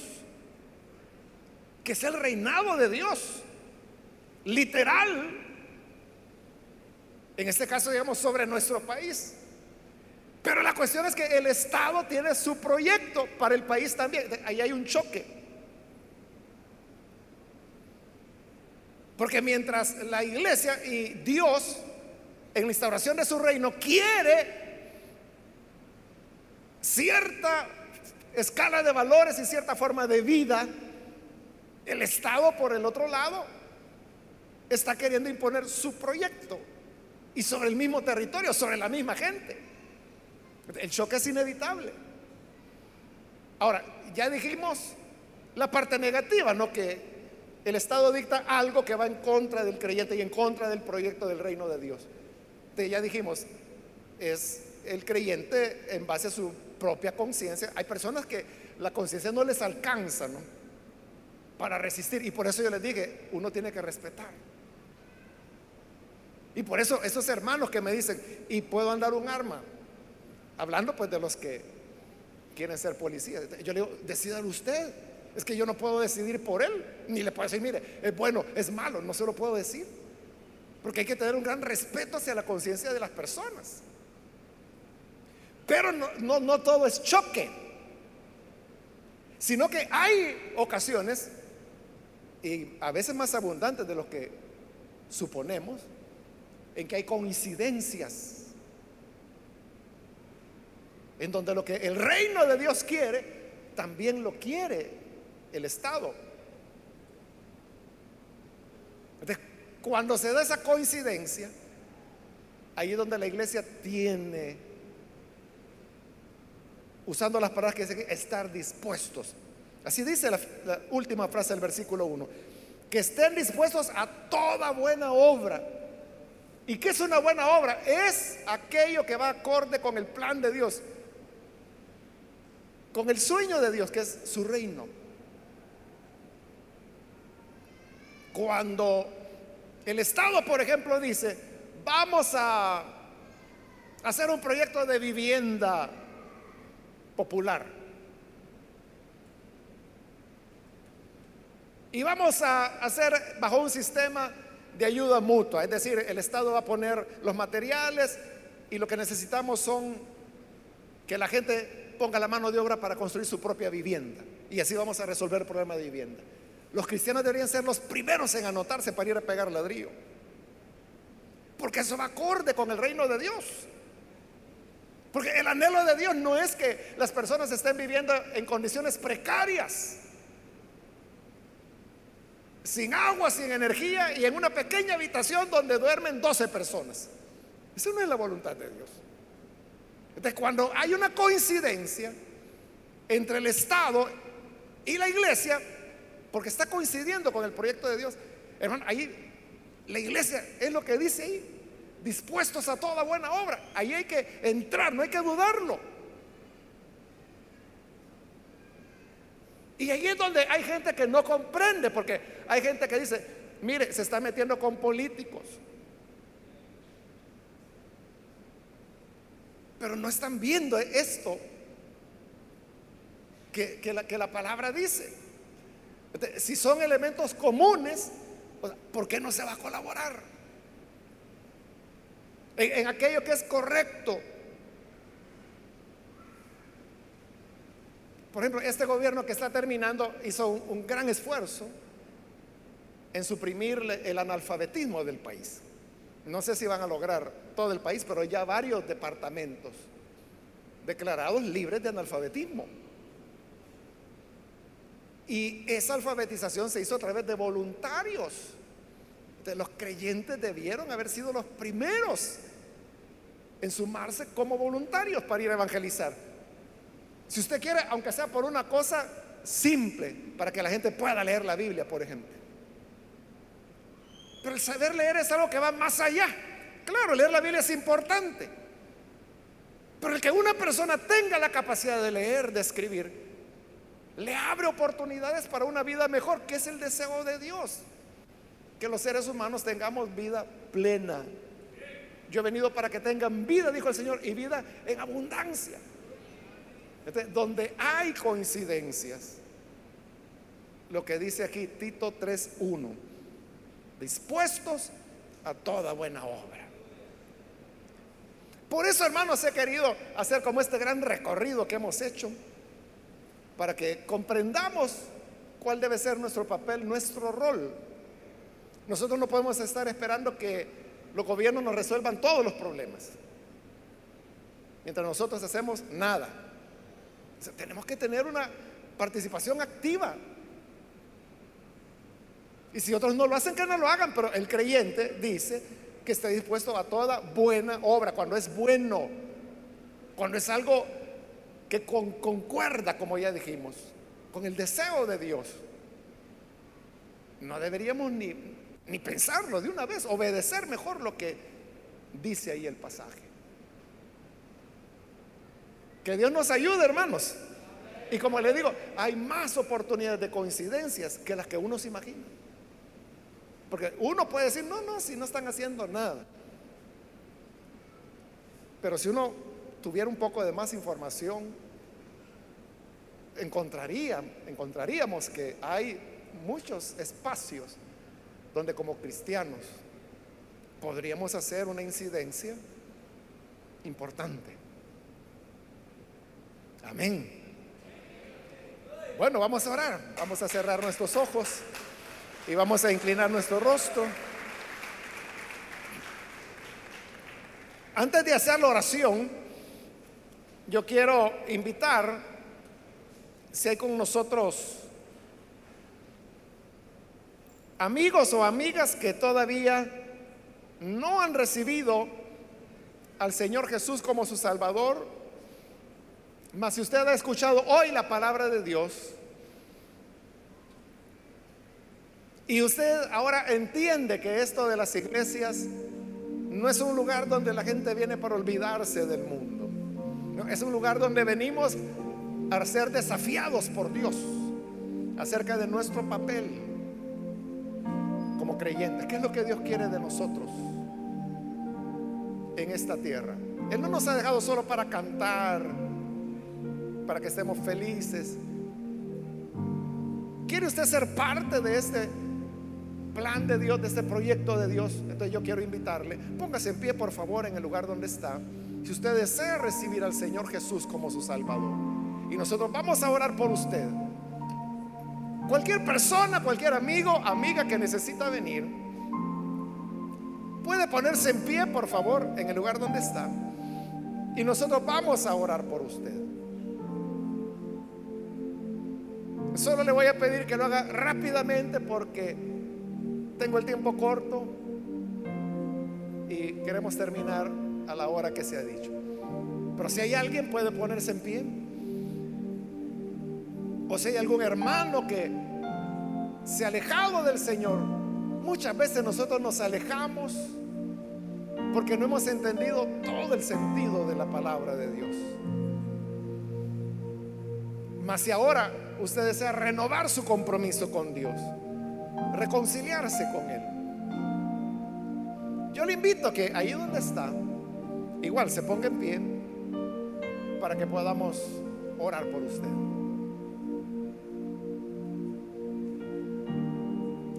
que es el reinado de Dios, literal, en este caso digamos sobre nuestro país. Pero la cuestión es que el Estado tiene su proyecto para el país también. Ahí hay un choque. Porque mientras la iglesia y Dios en la instauración de su reino quiere cierta escala de valores y cierta forma de vida, el Estado, por el otro lado, está queriendo imponer su proyecto y sobre el mismo territorio, sobre la misma gente. El choque es inevitable. Ahora, ya dijimos la parte negativa, ¿no? Que el Estado dicta algo que va en contra del creyente y en contra del proyecto del reino de Dios. Ya dijimos, es el creyente en base a su propia conciencia. Hay personas que la conciencia no les alcanza, ¿no? Para resistir. Y por eso yo les dije, uno tiene que respetar. Y por eso esos hermanos que me dicen, ¿y puedo andar un arma? Hablando pues de los que quieren ser policías. Yo le digo, decidan usted. Es que yo no puedo decidir por él. Ni le puedo decir, mire, es bueno, es malo. No se lo puedo decir. Porque hay que tener un gran respeto hacia la conciencia de las personas. Pero no, no, no todo es choque. Sino que hay ocasiones, y a veces más abundantes de lo que suponemos, en que hay coincidencias en donde lo que el reino de Dios quiere, también lo quiere el Estado. Entonces, cuando se da esa coincidencia, ahí es donde la iglesia tiene, usando las palabras que dicen, estar dispuestos. Así dice la, la última frase del versículo 1, que estén dispuestos a toda buena obra. ¿Y qué es una buena obra? Es aquello que va acorde con el plan de Dios con el sueño de Dios, que es su reino. Cuando el Estado, por ejemplo, dice, vamos a hacer un proyecto de vivienda popular. Y vamos a hacer bajo un sistema de ayuda mutua, es decir, el Estado va a poner los materiales y lo que necesitamos son que la gente ponga la mano de obra para construir su propia vivienda. Y así vamos a resolver el problema de vivienda. Los cristianos deberían ser los primeros en anotarse para ir a pegar ladrillo. Porque eso va acorde con el reino de Dios. Porque el anhelo de Dios no es que las personas estén viviendo en condiciones precarias, sin agua, sin energía y en una pequeña habitación donde duermen 12 personas. Eso no es la voluntad de Dios. Entonces, cuando hay una coincidencia entre el Estado y la iglesia, porque está coincidiendo con el proyecto de Dios, hermano, ahí la iglesia es lo que dice ahí, dispuestos a toda buena obra. Ahí hay que entrar, no hay que dudarlo. Y ahí es donde hay gente que no comprende, porque hay gente que dice, mire, se está metiendo con políticos. Pero no están viendo esto que, la, palabra dice. Si son elementos comunes, ¿por qué no se va a colaborar? En, aquello que es correcto. Por ejemplo, este gobierno que está terminando hizo un gran esfuerzo en suprimir el analfabetismo del país. No sé si van a lograr todo el país, pero ya varios departamentos declarados libres de analfabetismo. Y esa alfabetización se hizo a través de voluntarios. De los creyentes debieron haber sido los primeros en sumarse como voluntarios para ir a evangelizar. Si usted quiere, aunque sea por una cosa simple, para que la gente pueda leer la Biblia, por ejemplo. Pero el saber leer es algo que va más allá. Claro, leer la Biblia es importante. Pero el que una persona tenga la capacidad de leer, de escribir, le abre oportunidades para una vida mejor, que es el deseo de Dios. Que los seres humanos tengamos vida plena. Yo he venido para que tengan vida, dijo el Señor, y vida en abundancia. donde hay coincidencias, lo que dice aquí Tito 3.1 dispuestos a toda buena obra. Por eso, hermanos, he querido hacer como este gran recorrido que hemos hecho, para que comprendamos cuál debe ser nuestro papel, nuestro rol. Nosotros no podemos estar esperando que los gobiernos nos resuelvan todos los problemas, mientras nosotros hacemos nada. tenemos que tener una participación activa Y si otros no lo hacen, que no lo hagan, pero el creyente dice que está dispuesto a toda buena obra, cuando es bueno, cuando es algo que concuerda, como ya dijimos, con el deseo de Dios. No deberíamos ni, ni pensarlo de una vez, obedecer mejor lo que dice ahí el pasaje. Que Dios nos ayude, hermanos. Y como le digo, hay más oportunidades de coincidencias que las que uno se imagina. Porque uno puede decir, no, no, si no están haciendo nada. Pero si uno tuviera un poco de más información, encontraría, encontraríamos que hay muchos espacios donde como cristianos podríamos hacer una incidencia importante. Amén. Bueno, vamos a orar, vamos a cerrar nuestros ojos y vamos a inclinar nuestro rostro. Antes de hacer la oración, yo quiero invitar, si hay con nosotros amigos o amigas que todavía no han recibido al Señor Jesús como su Salvador, mas si usted ha escuchado hoy la palabra de Dios y usted ahora entiende que esto de las iglesias no es un lugar donde la gente viene para olvidarse del mundo, es un lugar donde venimos a ser desafiados por Dios acerca de nuestro papel como creyentes. ¿Qué es lo que Dios quiere de nosotros en esta tierra? Él no nos ha dejado solo para cantar, para que estemos felices. ¿Quiere usted ser parte de este plan de Dios, de este proyecto de Dios? Entonces yo quiero invitarle, póngase en pie por favor en el lugar donde está. Si usted desea recibir al Señor Jesús como su Salvador. Y nosotros vamos a orar por usted. Cualquier persona, cualquier amigo, amiga que necesita venir, puede ponerse en pie, por favor, en el lugar donde está. Y nosotros vamos a orar por usted. Solo le voy a pedir que lo haga rápidamente porque tengo el tiempo corto y queremos terminar a la hora que se ha dicho. Pero si hay alguien puede ponerse en pie. O si hay algún hermano que se ha alejado del Señor. Muchas veces nosotros nos alejamos porque no hemos entendido todo el sentido de la palabra de Dios. Mas si ahora usted desea renovar su compromiso con Dios, reconciliarse con Él, yo le invito a que ahí donde está, igual se ponga en pie para que podamos orar por usted.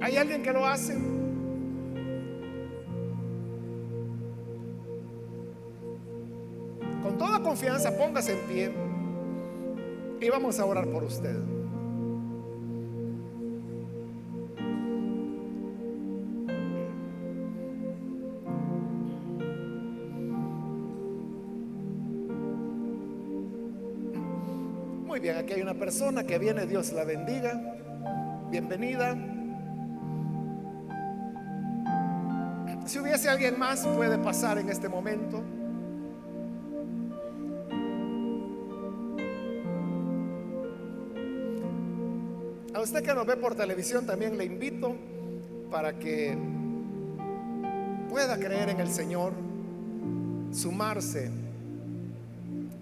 ¿Hay alguien que lo hace? Con toda confianza, póngase en pie. Y vamos a orar por usted. Aquí hay una persona que viene, Dios la bendiga. Bienvenida. Si hubiese alguien más, puede pasar en este momento. A usted que nos ve por televisión también le invito para que pueda creer en el Señor, sumarse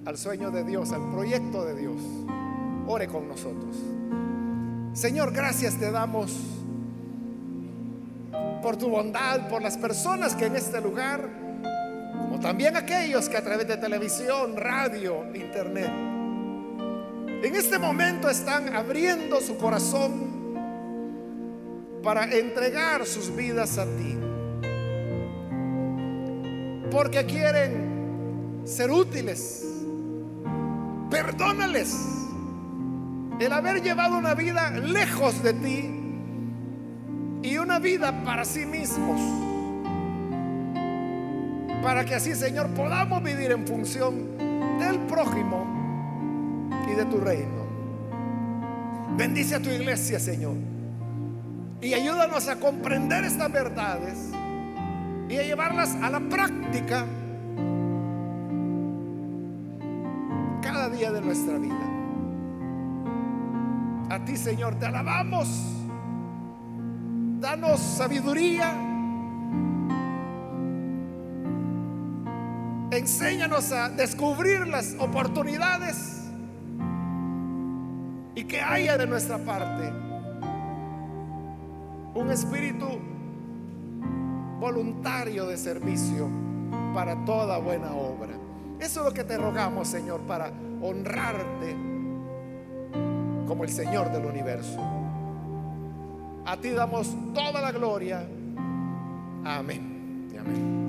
al sueño de Dios, al proyecto de Dios. Ore con nosotros. Señor, gracias te damos por tu bondad, por las personas que en este lugar, como también aquellos que a través de televisión, radio, internet, en este momento están abriendo su corazón para entregar sus vidas a ti. Porque quieren ser útiles. Perdónales el haber llevado una vida lejos de ti y una vida para sí mismos. Para que así, Señor, podamos vivir en función del prójimo y de tu reino. Bendice a tu iglesia, Señor. Y ayúdanos a comprender estas verdades y a llevarlas a la práctica de nuestra vida. A ti, Señor, te alabamos. Danos sabiduría. Enséñanos a descubrir las oportunidades y que haya de nuestra parte un espíritu voluntario de servicio para toda buena obra. Eso es lo que te rogamos, Señor, para honrarte como el Señor del universo. A ti damos toda la gloria. Amén. Amén.